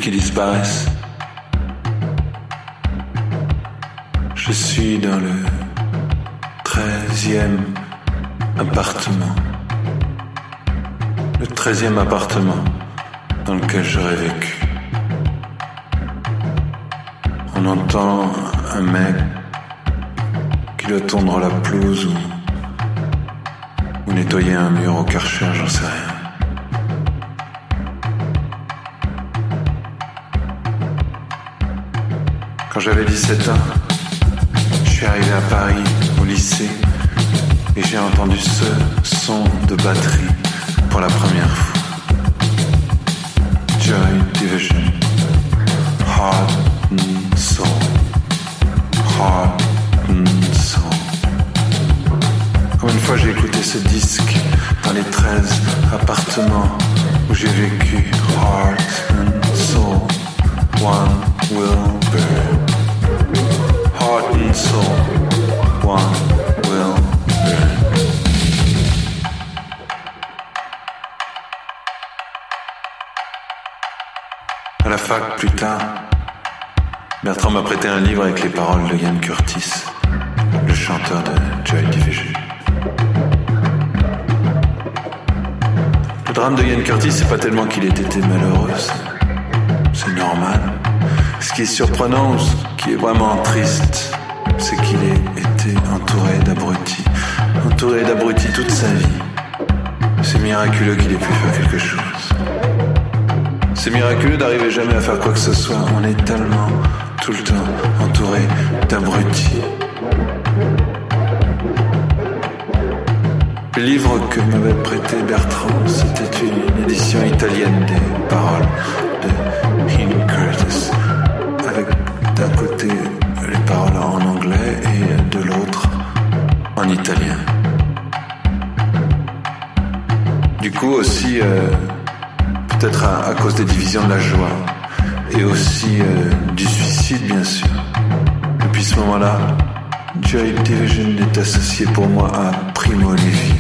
[SPEAKER 5] Qui disparaissent. Je suis dans le treizième appartement. Le treizième appartement dans lequel j'aurais vécu. On entend un mec qui doit tondre la pelouse ou, ou nettoyer un mur au karcher, j'en sais rien. Quand j'avais 17 ans, je suis arrivé à Paris, au lycée, et j'ai entendu ce son de batterie pour la première fois. Joy Division, Heart and Soul, Heart and Soul. Comme une fois j'ai écouté ce disque dans les 13 appartements où j'ai vécu Heart and Soul, One will Heart and Soul, la fac, plus tard, Bertrand m'a prêté un livre avec les paroles de Ian Curtis, le chanteur de Joy Division. Le drame de Ian Curtis, c'est pas tellement qu'il ait été malheureux, c'est normal. Ce qui est surprenant, ce qui est vraiment triste, c'est qu'il ait été entouré d'abrutis, entouré d'abrutis toute sa vie. C'est miraculeux qu'il ait pu faire quelque chose. C'est miraculeux d'arriver jamais à faire quoi que ce soit. On est tellement tout le temps entouré d'abrutis. Le livre que m'avait prêté Bertrand, c'était une édition italienne des paroles de Ian Curtis, d'un côté les paroles en anglais et de l'autre en italien. Du coup aussi, euh, peut-être à, cause des divisions de la joie et aussi euh, du suicide bien sûr. Depuis ce moment-là, Joy Division est associé pour moi à Primo Levi,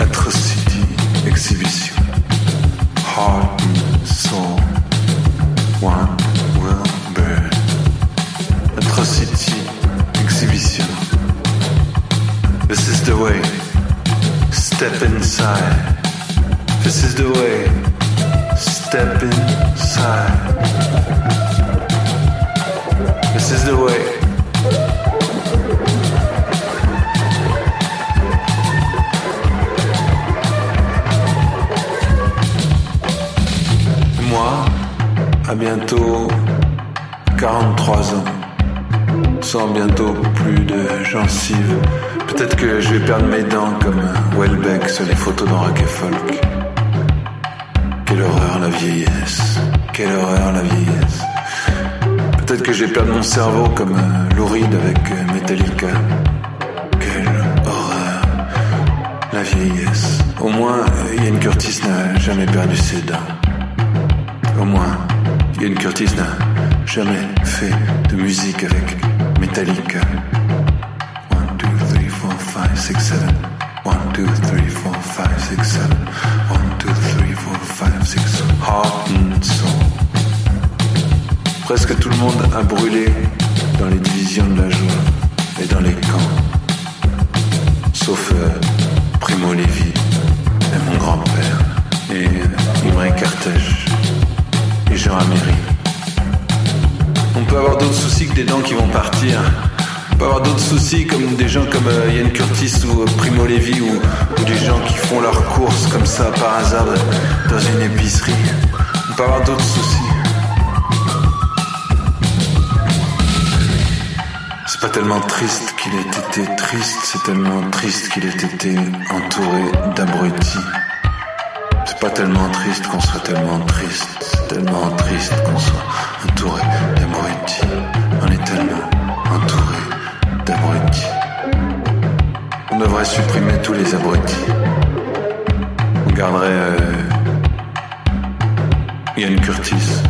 [SPEAKER 5] Atrocity Step inside. This is the way. Moi, à bientôt 43 ans, sans bientôt plus de gencives, peut-être que je vais perdre mes dents comme Welbeck sur les photos dans Rock et Folk. Quelle horreur la vieillesse. Peut-être que je vais perdre mon cerveau comme euh, Lou Reed avec euh, Metallica. Quelle horreur. La vieillesse. Au moins, euh, Ian Curtis n'a jamais perdu ses dents. Au moins, Ian Curtis n'a jamais fait de musique avec Metallica. 1, 2, 3, 4, 5, 6, 7. 1, 2, 3, 4, 5, 6, 7. 1, 2, 3, 4, 5, 6. Heart. Presque tout le monde a brûlé dans les divisions de la joie et dans les camps. Sauf euh, Primo Levi et mon grand-père et euh, Imre et Jean Améry. On peut avoir d'autres soucis que des dents qui vont partir. On peut avoir d'autres soucis comme des gens comme euh, Ian Curtis ou euh, Primo Levi ou, ou des gens qui font leurs courses comme ça par hasard dans une épicerie. On peut avoir d'autres soucis. C'est pas tellement triste qu'il ait été triste, c'est tellement triste qu'il ait été entouré d'abrutis. C'est pas tellement triste qu'on soit tellement triste, c'est tellement triste qu'on soit entouré d'abrutis. On est tellement entouré d'abrutis. On devrait supprimer tous les abrutis. On regarderai euh, Ian Curtis,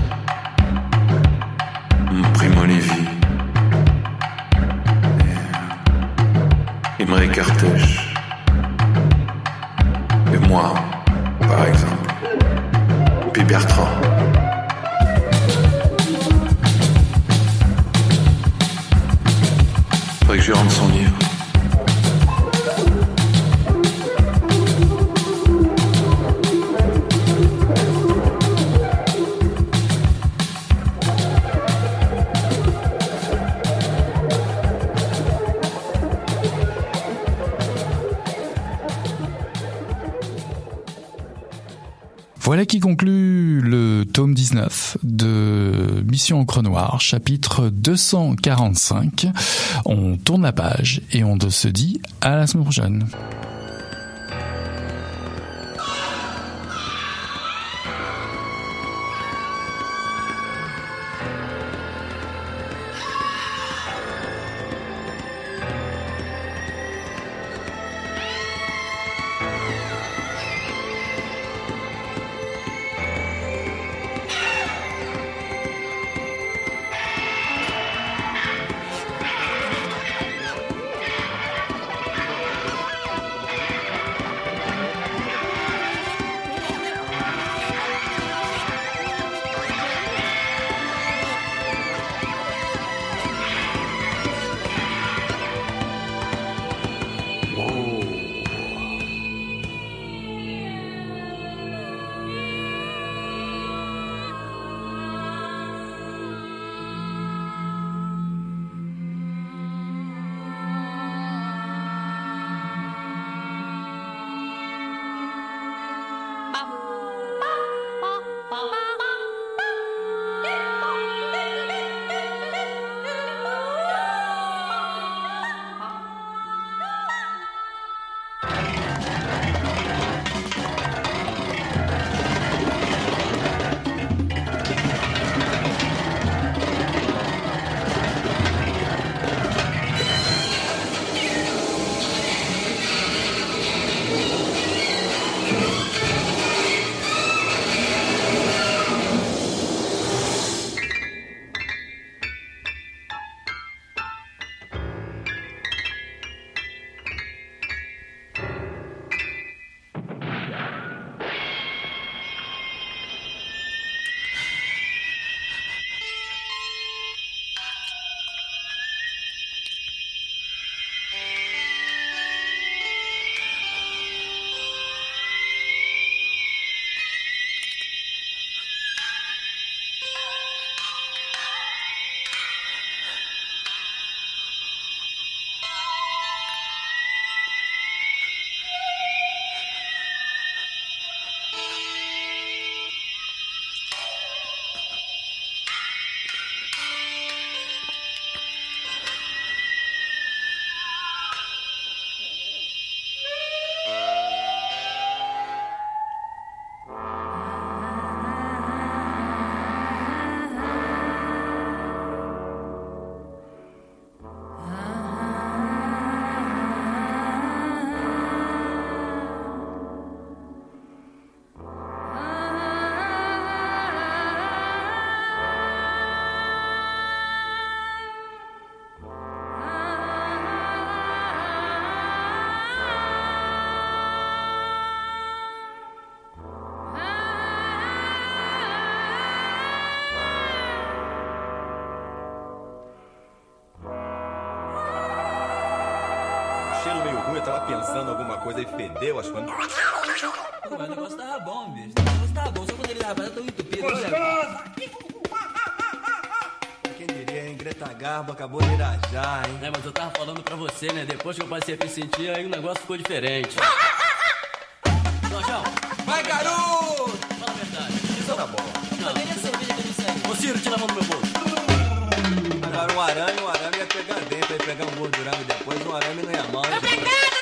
[SPEAKER 5] Faudrait que je rende son livre.
[SPEAKER 2] Voilà qui conclut le tome 19 de Mission Encre Noire, chapitre 245. On tourne la page et on se dit à la semaine prochaine.
[SPEAKER 6] Cheiro meio ruim, eu tava pensando alguma coisa e fedeu, acho que.
[SPEAKER 7] Pô, mas o negócio tava bom, bicho. O negócio tava bom, só quando ele tava tão entupido. Olha.
[SPEAKER 6] Quem diria, hein? Greta Garbo acabou de irajar, hein?
[SPEAKER 7] É, mas eu tava falando pra você, né? Depois que eu passei a me sentir, aí o negócio ficou diferente. Jorjão,
[SPEAKER 6] Vai, garoto!
[SPEAKER 7] fala a verdade.
[SPEAKER 6] Isso tá bom.
[SPEAKER 7] Não, nem a cerveja que eu me serve. Ô, Ciro, tira a mão do meu bolso.
[SPEAKER 6] Agora um arame, um arame pegar dentro, ia pegar um gordurão e depois um arame não ia mal. hein?